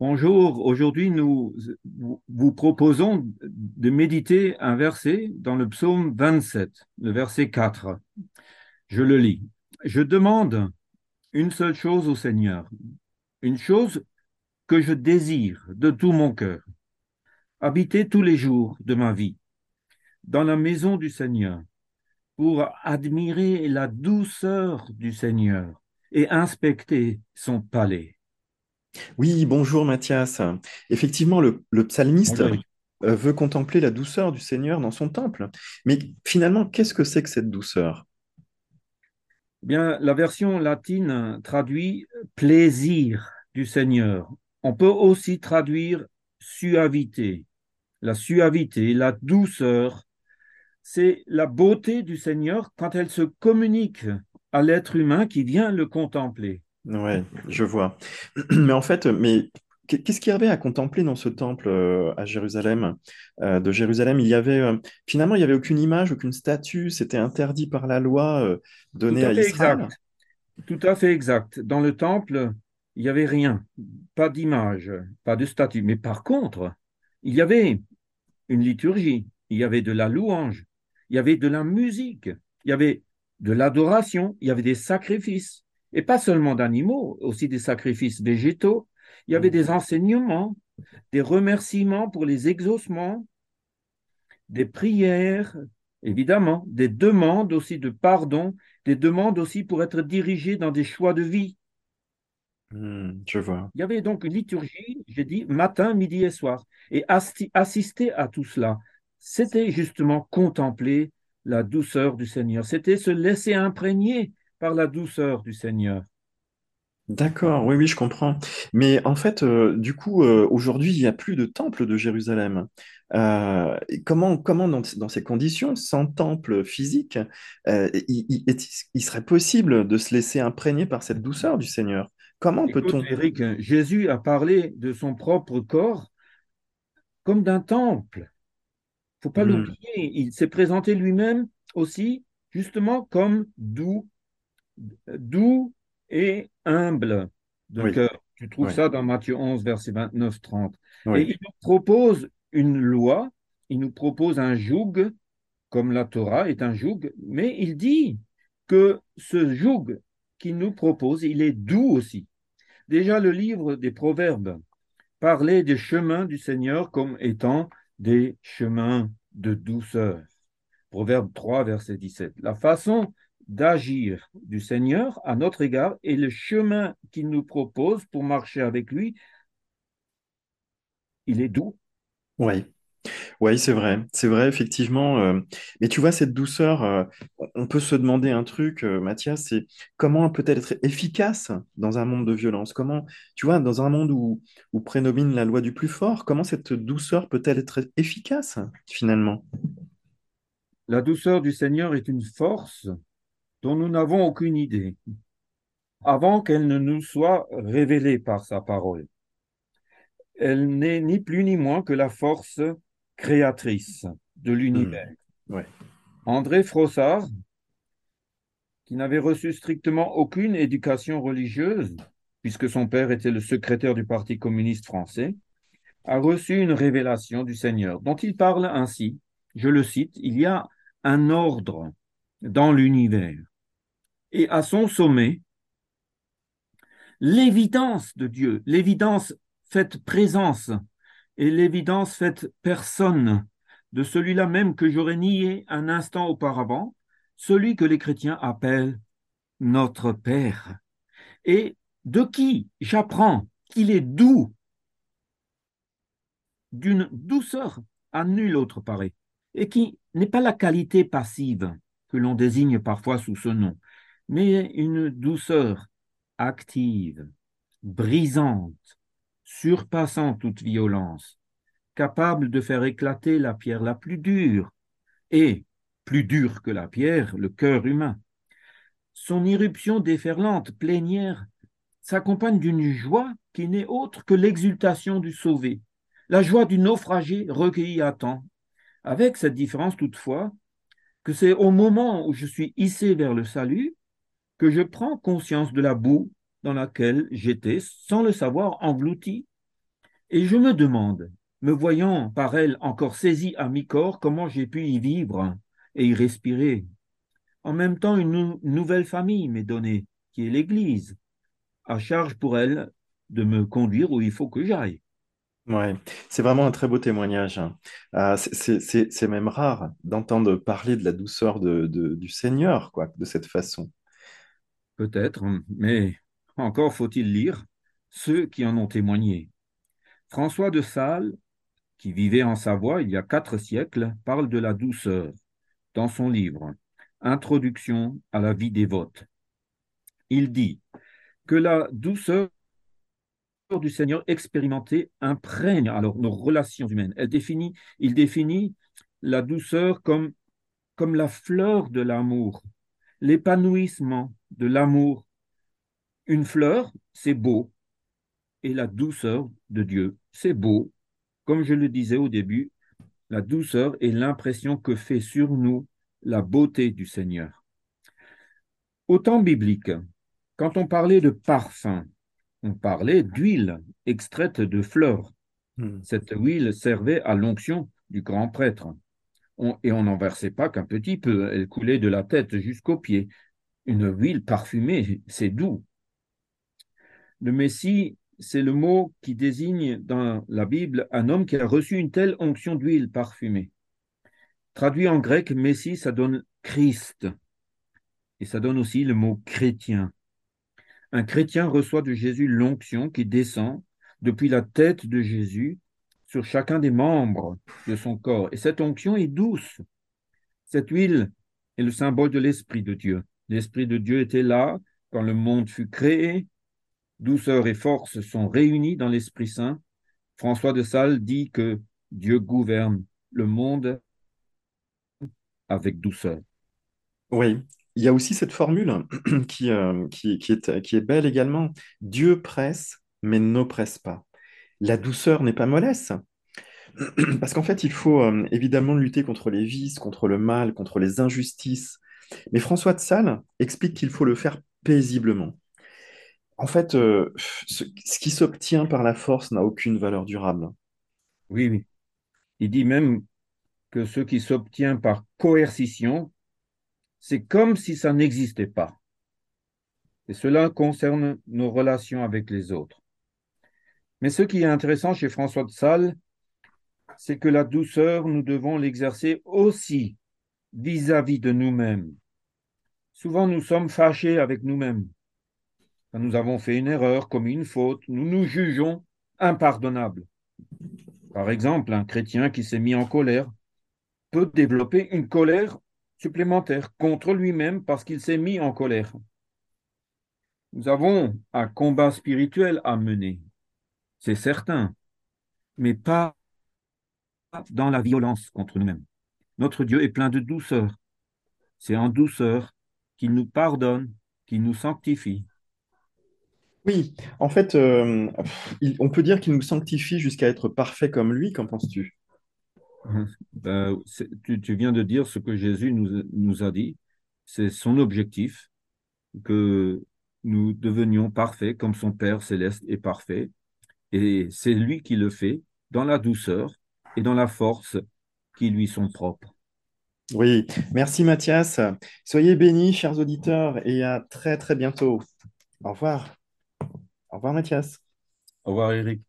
Bonjour, aujourd'hui nous vous proposons de méditer un verset dans le psaume 27, le verset 4. Je le lis. Je demande une seule chose au Seigneur, une chose que je désire de tout mon cœur, habiter tous les jours de ma vie dans la maison du Seigneur pour admirer la douceur du Seigneur et inspecter son palais. Oui, bonjour Mathias. Effectivement, le, psalmiste euh, veut contempler la douceur du Seigneur dans son temple. Mais finalement, qu'est-ce que c'est que cette douceur? Eh Bien, la version latine traduit plaisir du Seigneur. On peut aussi traduire suavité. La suavité, la douceur, c'est la beauté du Seigneur quand elle se communique à l'être humain qui vient le contempler. Ouais, je vois. Mais en fait, mais qu'est-ce qu'il y avait à contempler dans ce temple euh, à Jérusalem, euh, de Jérusalem? Il y avait euh, finalement, il y avait aucune image, aucune statue. C'était interdit par la loi donnée à, Israël. Exact. Tout à fait exact. Dans le temple, il n'y avait rien, pas d'image, pas de statue. Mais par contre, il y avait une liturgie, il y avait de la louange, il y avait de la musique, il y avait de l'adoration, il y avait des sacrifices. Et pas seulement d'animaux, aussi des sacrifices végétaux. Il y avait des enseignements, des remerciements pour les exaucements, des prières, évidemment, des demandes aussi de pardon, des demandes aussi pour être dirigé dans des choix de vie. Hmm, je vois. Il y avait donc une liturgie, j'ai dit, matin, midi et soir. Et assister à tout cela, c'était justement contempler la douceur du Seigneur. C'était se laisser imprégner par la douceur du Seigneur. D'accord, oui, oui, je comprends. Mais en fait, euh, du coup, euh, aujourd'hui, il n'y a plus de temple de Jérusalem. Euh, comment, comment dans, ces conditions, sans temple physique, il, il, serait possible de se laisser imprégner par cette douceur du Seigneur? Comment peut-on... Eric, Jésus a parlé de son propre corps comme d'un temple. Il faut pas hmm. l'oublier. Il s'est présenté lui-même aussi, justement, comme doux, doux et humble de cœur. Tu trouves ça dans Matthieu 11, verset 29-30. Et il nous propose une loi, il nous propose un joug, comme la Torah est un joug, mais il dit que ce joug qu'il nous propose, il est doux aussi. Déjà, le livre des Proverbes parlait des chemins du Seigneur comme étant des chemins de douceur. Proverbe 3, verset 17. La façon d'agir du Seigneur à notre égard et le chemin qu'il nous propose pour marcher avec lui, il est doux. Oui. Oui, c'est vrai, c'est vrai, effectivement. Euh, mais tu vois, cette douceur, euh, on peut se demander un truc, euh, Mathias, c'est comment peut-elle être efficace dans un monde de violence? Comment, tu vois, dans un monde où, où prédomine la loi du plus fort, comment cette douceur peut-elle être efficace, finalement? La douceur du Seigneur est une force dont nous n'avons aucune idée, avant qu'elle ne nous soit révélée par sa parole. Elle n'est ni plus ni moins que la force créatrice de l'univers. Hmm. André Frossard, qui n'avait reçu strictement aucune éducation religieuse, puisque son père était le secrétaire du Parti communiste français, a reçu une révélation du Seigneur, dont il parle ainsi, je le cite, il y a un ordre dans l'univers. Et à son sommet, l'évidence de Dieu, l'évidence faite présence et l'évidence faite personne de celui-là même que j'aurais nié un instant auparavant, celui que les chrétiens appellent notre Père, et de qui j'apprends qu'il est doux, d'une douceur à nul autre pareil, et qui n'est pas la qualité passive que l'on désigne parfois sous ce nom, mais une douceur active, brisante, surpassant toute violence, capable de faire éclater la pierre la plus dure, et, plus dure que la pierre, le cœur humain. Son irruption déferlante, plénière, s'accompagne d'une joie qui n'est autre que l'exultation du sauvé, la joie du naufragé recueilli à temps, avec cette différence toutefois que c'est au moment où je suis hissé vers le salut que je prends conscience de la boue dans laquelle j'étais, sans le savoir, englouti, Et je me demande, me voyant par elle encore saisie à mi-corps, comment j'ai pu y vivre et y respirer. En même temps, une nou- nouvelle famille m'est donnée, qui est l'Église, à charge pour elle de me conduire où il faut que j'aille. Ouais, c'est vraiment un très beau témoignage. hein. Euh, c'est même rare d'entendre parler de la douceur de, de- du Seigneur, quoi, de cette façon. Peut-être, mais encore faut-il lire ceux qui en ont témoigné. François de Sales, qui vivait en Savoie il y a quatre siècles, parle de la douceur dans son livre Introduction à la vie dévote. Il dit que la douceur du Seigneur expérimentée imprègne alors nos relations humaines. Elle définit, il définit la douceur comme, comme la fleur de l'amour, l'épanouissement de l'amour. Une fleur, c'est beau, et la douceur de Dieu, c'est beau. Comme je le disais au début, la douceur est l'impression que fait sur nous la beauté du Seigneur. Au temps biblique, quand on parlait de parfum, on parlait d'huile extraite de fleurs. Hmm. Cette huile servait à l'onction du grand prêtre. On- et on n'en versait pas qu'un petit peu, elle coulait de la tête jusqu'aux pieds. Une huile parfumée, c'est doux. Le Messie, c'est le mot qui désigne dans la Bible un homme qui a reçu une telle onction d'huile parfumée. Traduit en grec, Messie, ça donne Christ. Et ça donne aussi le mot chrétien. Un chrétien reçoit de Jésus l'onction qui descend depuis la tête de Jésus sur chacun des membres de son corps. Et cette onction est douce. Cette huile est le symbole de l'Esprit de Dieu. L'Esprit de Dieu était là quand le monde fut créé. Douceur et force sont réunies dans l'Esprit Saint. François de Sales dit que Dieu gouverne le monde avec douceur. Oui, il y a aussi cette formule qui, euh, qui, qui est, qui est belle également. Dieu presse, mais n'oppresse pas. La douceur n'est pas mollesse. Parce qu'en fait, il faut euh, évidemment lutter contre les vices, contre le mal, contre les injustices. Mais François de Sales explique qu'il faut le faire paisiblement. En fait, euh, ce, ce qui s'obtient par la force n'a aucune valeur durable. Oui, oui. Il dit même que ce qui s'obtient par coercition, c'est comme si ça n'existait pas. Et cela concerne nos relations avec les autres. Mais ce qui est intéressant chez François de Sales, c'est que la douceur, nous devons l'exercer aussi vis-à-vis de nous-mêmes. Souvent, nous sommes fâchés avec nous-mêmes. Nous avons fait une erreur, commis une faute, nous nous jugeons impardonnables. Par exemple, un chrétien qui s'est mis en colère peut développer une colère supplémentaire contre lui-même parce qu'il s'est mis en colère. Nous avons un combat spirituel à mener, c'est certain, mais pas dans la violence contre nous-mêmes. Notre Dieu est plein de douceur. C'est en douceur qu'il nous pardonne, qu'il nous sanctifie. Oui, en fait, euh, on peut dire qu'il nous sanctifie jusqu'à être parfait comme lui. Qu'en penses-tu? Euh, c'est- tu, tu viens de dire ce que Jésus nous, nous a dit. C'est son objectif, que nous devenions parfaits comme son Père céleste est parfait. Et c'est lui qui le fait dans la douceur et dans la force qui lui sont propres. Oui, merci Mathias. Soyez bénis, chers auditeurs, et à très très bientôt. Au revoir. Au revoir Mathias. Au revoir, Eric.